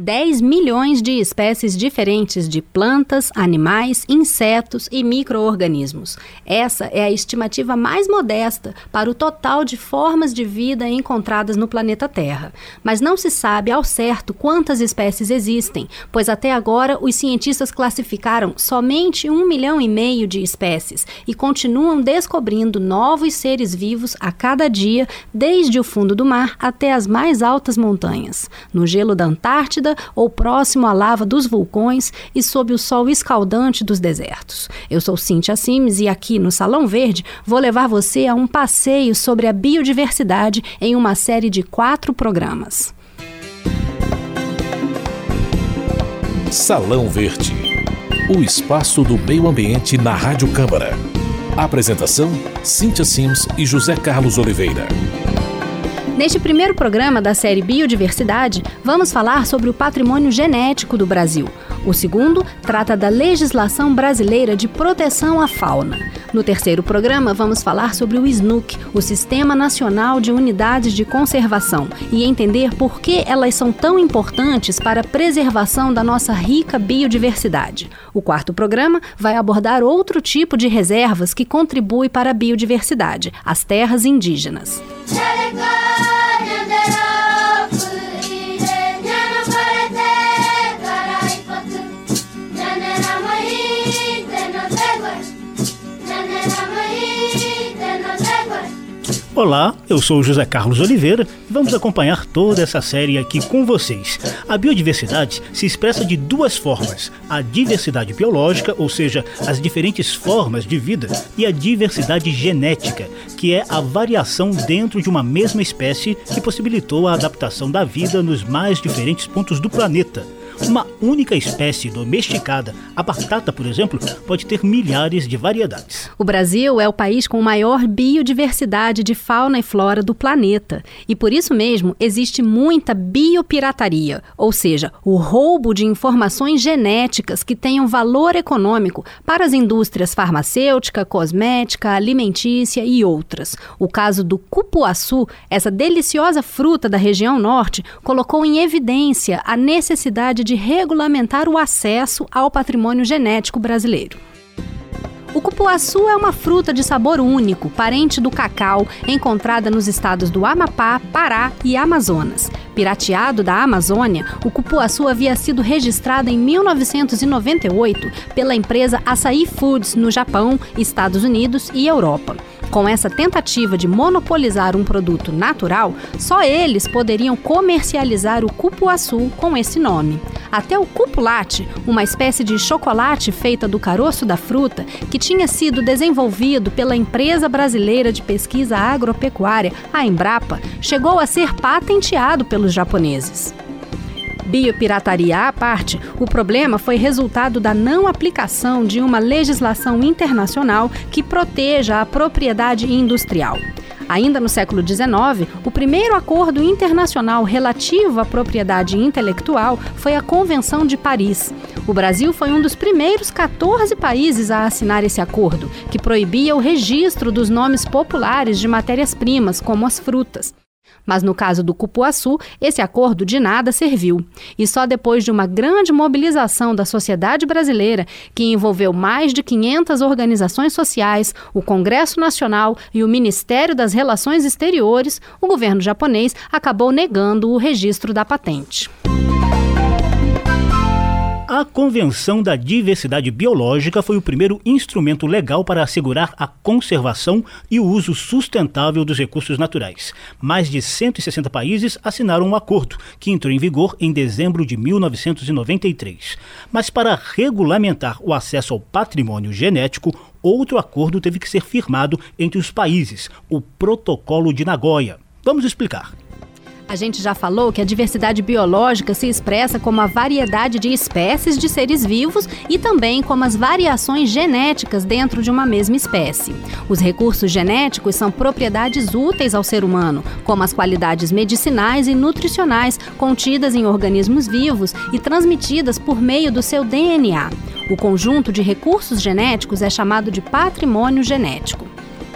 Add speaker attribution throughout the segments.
Speaker 1: 10 milhões de espécies diferentes de plantas, animais, insetos e micro-organismos. Essa é a estimativa mais modesta para o total de formas de vida encontradas no planeta Terra. Mas não se sabe ao certo quantas espécies existem, pois até agora os cientistas classificaram somente um milhão e meio de espécies e continuam descobrindo novos seres vivos a cada dia, desde o fundo do mar até as mais altas montanhas. No gelo da Antártida, ou próximo à lava dos vulcões e sob o sol escaldante dos desertos. Eu sou Cintia Sims e aqui no Salão Verde vou levar você a um passeio sobre a biodiversidade em uma série de quatro programas.
Speaker 2: Salão Verde o espaço do meio ambiente na Rádio Câmara. Apresentação: Cintia Sims e José Carlos Oliveira.
Speaker 1: Neste primeiro programa da série Biodiversidade, vamos falar sobre o patrimônio genético do Brasil. O segundo trata da legislação brasileira de proteção à fauna. No terceiro programa, vamos falar sobre o SNUC, o Sistema Nacional de Unidades de Conservação, e entender por que elas são tão importantes para a preservação da nossa rica biodiversidade. O quarto programa vai abordar outro tipo de reservas que contribui para a biodiversidade, as terras indígenas.
Speaker 3: Olá, eu sou José Carlos Oliveira e vamos acompanhar toda essa série aqui com vocês. A biodiversidade se expressa de duas formas: a diversidade biológica, ou seja, as diferentes formas de vida, e a diversidade genética, que é a variação dentro de uma mesma espécie que possibilitou a adaptação da vida nos mais diferentes pontos do planeta uma única espécie domesticada, a batata, por exemplo, pode ter milhares de variedades.
Speaker 1: O Brasil é o país com maior biodiversidade de fauna e flora do planeta. E por isso mesmo existe muita biopirataria, ou seja, o roubo de informações genéticas que tenham valor econômico para as indústrias farmacêutica, cosmética, alimentícia e outras. O caso do cupuaçu, essa deliciosa fruta da região norte, colocou em evidência a necessidade de regulamentar o acesso ao patrimônio genético brasileiro. O cupuaçu é uma fruta de sabor único, parente do cacau, encontrada nos estados do Amapá, Pará e Amazonas. Pirateado da Amazônia, o cupuaçu havia sido registrado em 1998 pela empresa Açaí Foods no Japão, Estados Unidos e Europa. Com essa tentativa de monopolizar um produto natural, só eles poderiam comercializar o cupuaçu com esse nome. Até o cupulate, uma espécie de chocolate feita do caroço da fruta, que tinha sido desenvolvido pela empresa brasileira de pesquisa agropecuária, a Embrapa, chegou a ser patenteado pelos japoneses. Biopirataria à parte, o problema foi resultado da não aplicação de uma legislação internacional que proteja a propriedade industrial. Ainda no século XIX, o primeiro acordo internacional relativo à propriedade intelectual foi a Convenção de Paris. O Brasil foi um dos primeiros 14 países a assinar esse acordo, que proibia o registro dos nomes populares de matérias-primas, como as frutas. Mas no caso do cupuaçu, esse acordo de nada serviu. E só depois de uma grande mobilização da sociedade brasileira, que envolveu mais de 500 organizações sociais, o Congresso Nacional e o Ministério das Relações Exteriores, o governo japonês acabou negando o registro da patente.
Speaker 3: A Convenção da Diversidade Biológica foi o primeiro instrumento legal para assegurar a conservação e o uso sustentável dos recursos naturais. Mais de 160 países assinaram o um acordo, que entrou em vigor em dezembro de 1993. Mas para regulamentar o acesso ao patrimônio genético, outro acordo teve que ser firmado entre os países, o Protocolo de Nagoya. Vamos explicar.
Speaker 1: A gente já falou que a diversidade biológica se expressa como a variedade de espécies de seres vivos e também como as variações genéticas dentro de uma mesma espécie. Os recursos genéticos são propriedades úteis ao ser humano, como as qualidades medicinais e nutricionais contidas em organismos vivos e transmitidas por meio do seu DNA. O conjunto de recursos genéticos é chamado de patrimônio genético.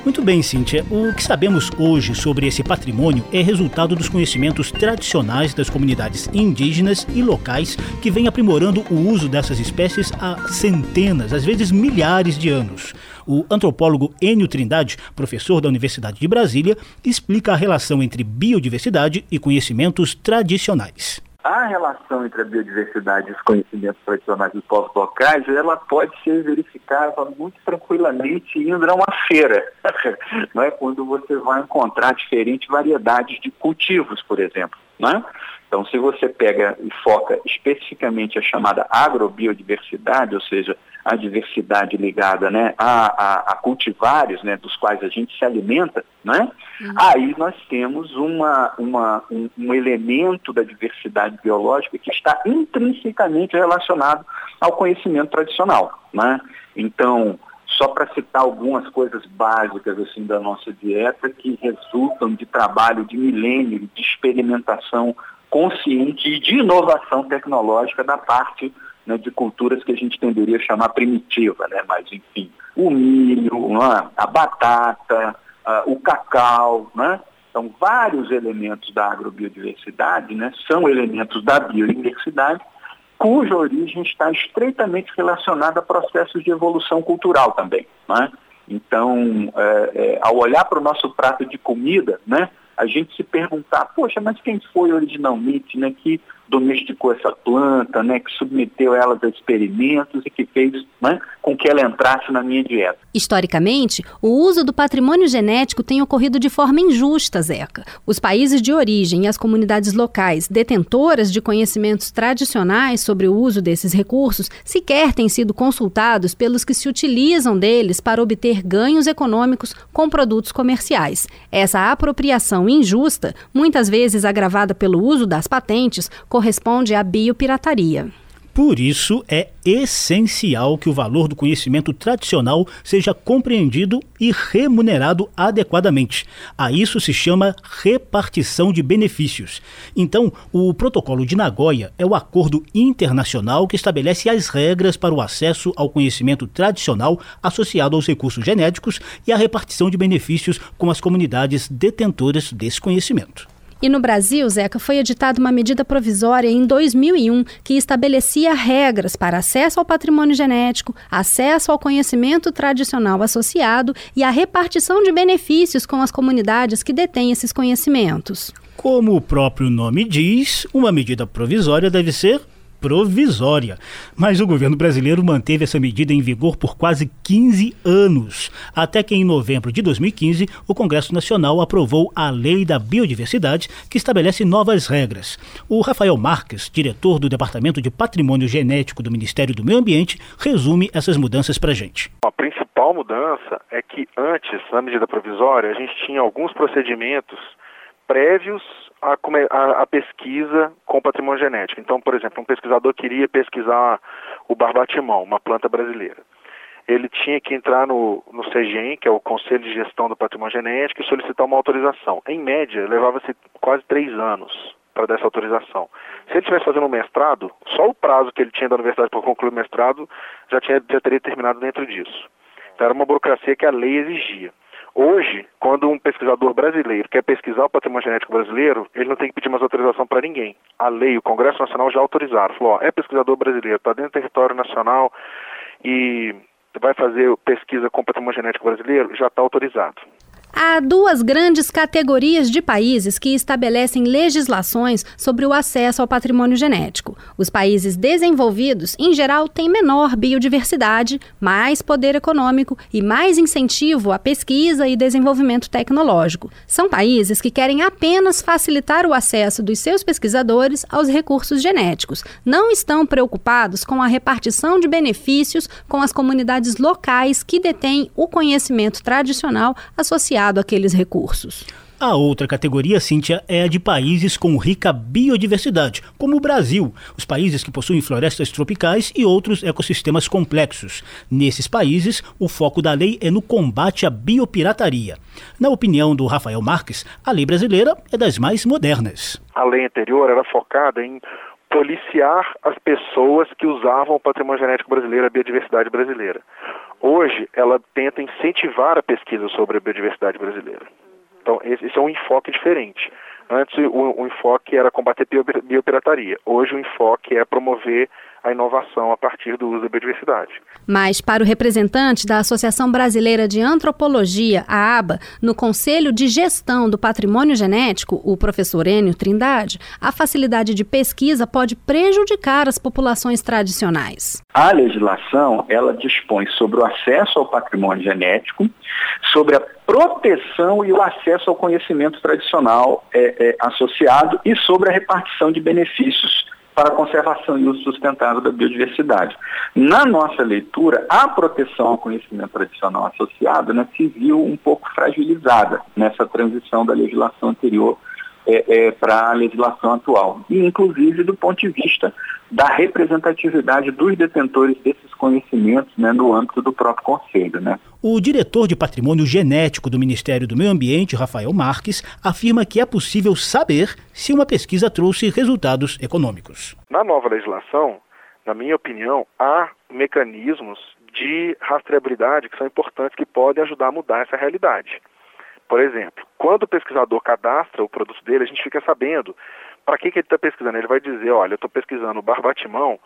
Speaker 3: Muito bem, Cíntia. O que sabemos hoje sobre esse patrimônio é resultado dos conhecimentos tradicionais das comunidades indígenas e locais que vêm aprimorando o uso dessas espécies há centenas, às vezes milhares de anos. O antropólogo Enio Trindade, professor da Universidade de Brasília, explica a relação entre biodiversidade e conhecimentos tradicionais
Speaker 4: a relação entre a biodiversidade e os conhecimentos tradicionais dos povos locais, ela pode ser verificada muito tranquilamente indo a uma feira, não é? quando você vai encontrar diferentes variedades de cultivos, por exemplo. Não é? Então, se você pega e foca especificamente a chamada agrobiodiversidade, ou seja, a diversidade ligada né, a, a, a cultivares né, dos quais a gente se alimenta, né, uhum. aí nós temos uma, uma, um, um elemento da diversidade biológica que está intrinsecamente relacionado ao conhecimento tradicional. Né? Então, só para citar algumas coisas básicas assim da nossa dieta que resultam de trabalho de milênio, de experimentação consciente e de inovação tecnológica da parte né, de culturas que a gente tenderia a chamar primitiva, né? mas enfim, o milho, é? a batata, o cacau, né? São vários elementos da agrobiodiversidade, né? são elementos da biodiversidade, cuja origem está estreitamente relacionada a processos de evolução cultural também. Né? Então, é, é, ao olhar para o nosso prato de comida, né, a gente se perguntar, poxa, mas quem foi originalmente né, que domesticou essa planta, né, que submeteu elas a experimentos e que fez né, com que ela entrasse na minha dieta.
Speaker 1: Historicamente, o uso do patrimônio genético tem ocorrido de forma injusta, Zeca. Os países de origem e as comunidades locais detentoras de conhecimentos tradicionais sobre o uso desses recursos sequer têm sido consultados pelos que se utilizam deles para obter ganhos econômicos com produtos comerciais. Essa apropriação injusta, muitas vezes agravada pelo uso das patentes, corresponde à biopirataria.
Speaker 3: Por isso, é essencial que o valor do conhecimento tradicional seja compreendido e remunerado adequadamente. A isso se chama repartição de benefícios. Então, o Protocolo de Nagoya é o acordo internacional que estabelece as regras para o acesso ao conhecimento tradicional associado aos recursos genéticos e a repartição de benefícios com as comunidades detentoras desse conhecimento.
Speaker 1: E no Brasil, Zeca, foi editada uma medida provisória em 2001 que estabelecia regras para acesso ao patrimônio genético, acesso ao conhecimento tradicional associado e a repartição de benefícios com as comunidades que detêm esses conhecimentos.
Speaker 3: Como o próprio nome diz, uma medida provisória deve ser provisória. Mas o governo brasileiro manteve essa medida em vigor por quase 15 anos, até que em novembro de 2015 o Congresso Nacional aprovou a Lei da Biodiversidade, que estabelece novas regras. O Rafael Marques, diretor do Departamento de Patrimônio Genético do Ministério do Meio Ambiente, resume essas mudanças para gente.
Speaker 5: A principal mudança é que antes, na medida provisória, a gente tinha alguns procedimentos prévios à, a, a, pesquisa com patrimônio genético. Então, por exemplo, um pesquisador queria pesquisar o barbatimão, uma planta brasileira. Ele tinha que entrar no, no CGEM, que é o Conselho de Gestão do Patrimônio Genético, e solicitar uma autorização. Em média, levava-se quase três anos para dar essa autorização. Se ele estivesse fazendo um mestrado, só o prazo que ele tinha da universidade para concluir o mestrado já, tinha, já teria terminado dentro disso. Então, era uma burocracia que a lei exigia. Hoje, quando um pesquisador brasileiro quer pesquisar o patrimônio genético brasileiro, ele não tem que pedir mais autorização para ninguém. A lei, o Congresso Nacional já autorizaram. Falou, ó, é pesquisador brasileiro, está dentro do território nacional e vai fazer pesquisa com patrimônio genético brasileiro, já está autorizado.
Speaker 1: Há duas grandes categorias de países que estabelecem legislações sobre o acesso ao patrimônio genético. Os países desenvolvidos, em geral, têm menor biodiversidade, mais poder econômico e mais incentivo à pesquisa e desenvolvimento tecnológico. São países que querem apenas facilitar o acesso dos seus pesquisadores aos recursos genéticos. Não estão preocupados com a repartição de benefícios com as comunidades locais que detêm o conhecimento tradicional associado àqueles recursos.
Speaker 3: A outra categoria, Cíntia, é a de países com rica biodiversidade, como o Brasil, os países que possuem florestas tropicais e outros ecossistemas complexos. Nesses países, o foco da lei é no combate à biopirataria. Na opinião do Rafael Marques, a lei brasileira é das mais modernas.
Speaker 5: A lei anterior era focada em policiar as pessoas que usavam o patrimônio genético brasileiro, a biodiversidade brasileira. Hoje, ela tenta incentivar a pesquisa sobre a biodiversidade brasileira. Então, esse, é um enfoque diferente. Antes, o, o enfoque era combater biopirataria. Hoje, o enfoque é promover a inovação a partir do uso da biodiversidade.
Speaker 1: Mas, para o representante da Associação Brasileira de Antropologia, a ABA, no Conselho de Gestão do Patrimônio Genético, o professor Enio Trindade, a facilidade de pesquisa pode prejudicar as populações tradicionais.
Speaker 4: A legislação, ela dispõe sobre o acesso ao patrimônio genético, sobre a proteção e o acesso ao conhecimento tradicional é, é, associado e sobre a repartição de benefícios para a conservação e uso sustentável da biodiversidade. Na nossa leitura, a proteção ao conhecimento tradicional associado né, se viu um pouco fragilizada nessa transição da legislação anterior é, é, para a legislação atual. E, inclusive, do ponto de vista da representatividade dos detentores desses conhecimentos né, no âmbito do próprio Conselho. Né?
Speaker 3: O diretor de Patrimônio Genético do Ministério do Meio Ambiente, Rafael Marques, afirma que é possível saber se uma pesquisa trouxe resultados econômicos.
Speaker 5: Na nova legislação, na minha opinião, há mecanismos de rastreabilidade que são importantes que podem ajudar a mudar essa realidade. Por exemplo, quando o pesquisador cadastra o produto dele, a gente fica sabendo para que, que ele está pesquisando. Ele vai dizer, olha, eu estou pesquisando o barbatimão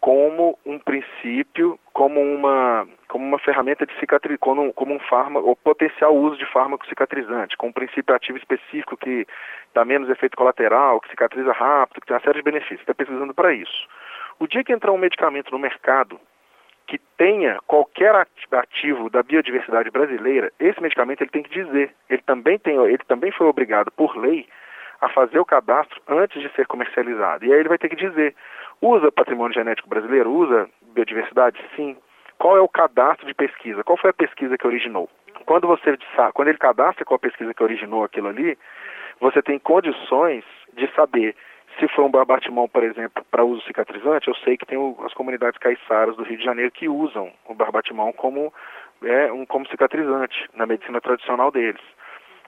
Speaker 5: como um princípio, como uma, como uma ferramenta de cicatriz, como, como um fármaco, ou potencial uso de fármaco cicatrizante, com um princípio ativo específico que dá menos efeito colateral, que cicatriza rápido, que tem uma série de benefícios. Está pesquisando para isso. O dia que entrar um medicamento no mercado que tenha qualquer ativo da biodiversidade brasileira, esse medicamento ele tem que dizer. Ele também, tem, ele também foi obrigado por lei a fazer o cadastro antes de ser comercializado. E aí ele vai ter que dizer, usa patrimônio genético brasileiro? Usa biodiversidade? Sim. Qual é o cadastro de pesquisa? Qual foi a pesquisa que originou? Quando você quando ele cadastra qual a pesquisa que originou aquilo ali, você tem condições de saber se for um barbatimão, por exemplo, para uso cicatrizante, eu sei que tem o, as comunidades caiçaras do Rio de Janeiro que usam o barbatimão como, é, um, como cicatrizante na medicina tradicional deles.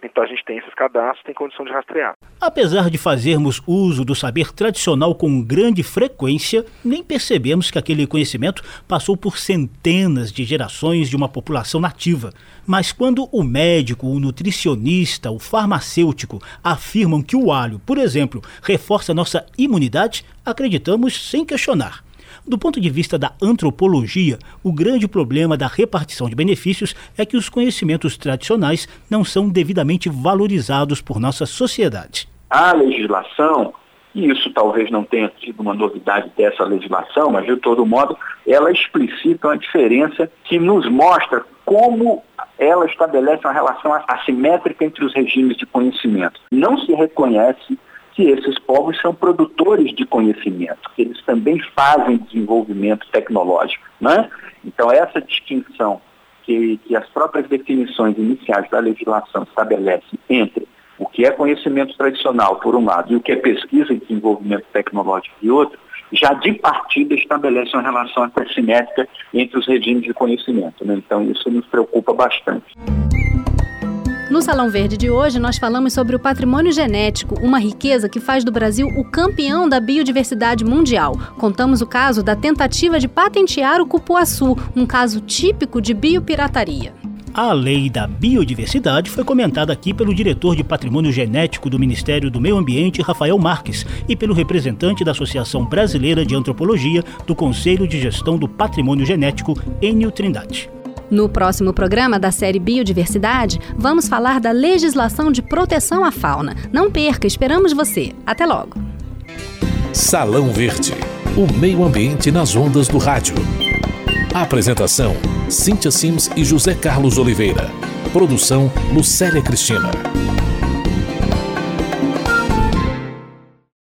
Speaker 5: Então a gente tem esses cadastros, tem condição de rastrear.
Speaker 3: Apesar de fazermos uso do saber tradicional com grande frequência, nem percebemos que aquele conhecimento passou por centenas de gerações de uma população nativa. Mas quando o médico, o nutricionista, o farmacêutico afirmam que o alho, por exemplo, reforça nossa imunidade, acreditamos sem questionar. Do ponto de vista da antropologia, o grande problema da repartição de benefícios é que os conhecimentos tradicionais não são devidamente valorizados por nossa sociedade.
Speaker 4: A legislação, e isso talvez não tenha sido uma novidade dessa legislação, mas de todo modo, ela explicita uma diferença que nos mostra como ela estabelece uma relação assimétrica entre os regimes de conhecimento. Não se reconhece que esses povos são produtores de conhecimento, que eles também fazem desenvolvimento tecnológico. Né? Então, essa distinção que, que as próprias definições iniciais da legislação estabelecem entre o que é conhecimento tradicional, por um lado, e o que é pesquisa e desenvolvimento tecnológico, de outro, já de partida estabelece uma relação assimétrica entre os regimes de conhecimento. Né? Então, isso nos preocupa bastante.
Speaker 1: No Salão Verde de hoje, nós falamos sobre o patrimônio genético, uma riqueza que faz do Brasil o campeão da biodiversidade mundial. Contamos o caso da tentativa de patentear o cupuaçu, um caso típico de biopirataria.
Speaker 3: A lei da biodiversidade foi comentada aqui pelo diretor de patrimônio genético do Ministério do Meio Ambiente, Rafael Marques, e pelo representante da Associação Brasileira de Antropologia do Conselho de Gestão do Patrimônio Genético, Enio Trindade.
Speaker 1: No próximo programa da série Biodiversidade, vamos falar da legislação de proteção à fauna. Não perca, esperamos você. Até logo.
Speaker 2: Salão Verde o meio ambiente nas ondas do rádio. Apresentação: Cíntia Sims e José Carlos Oliveira. Produção: Lucélia Cristina.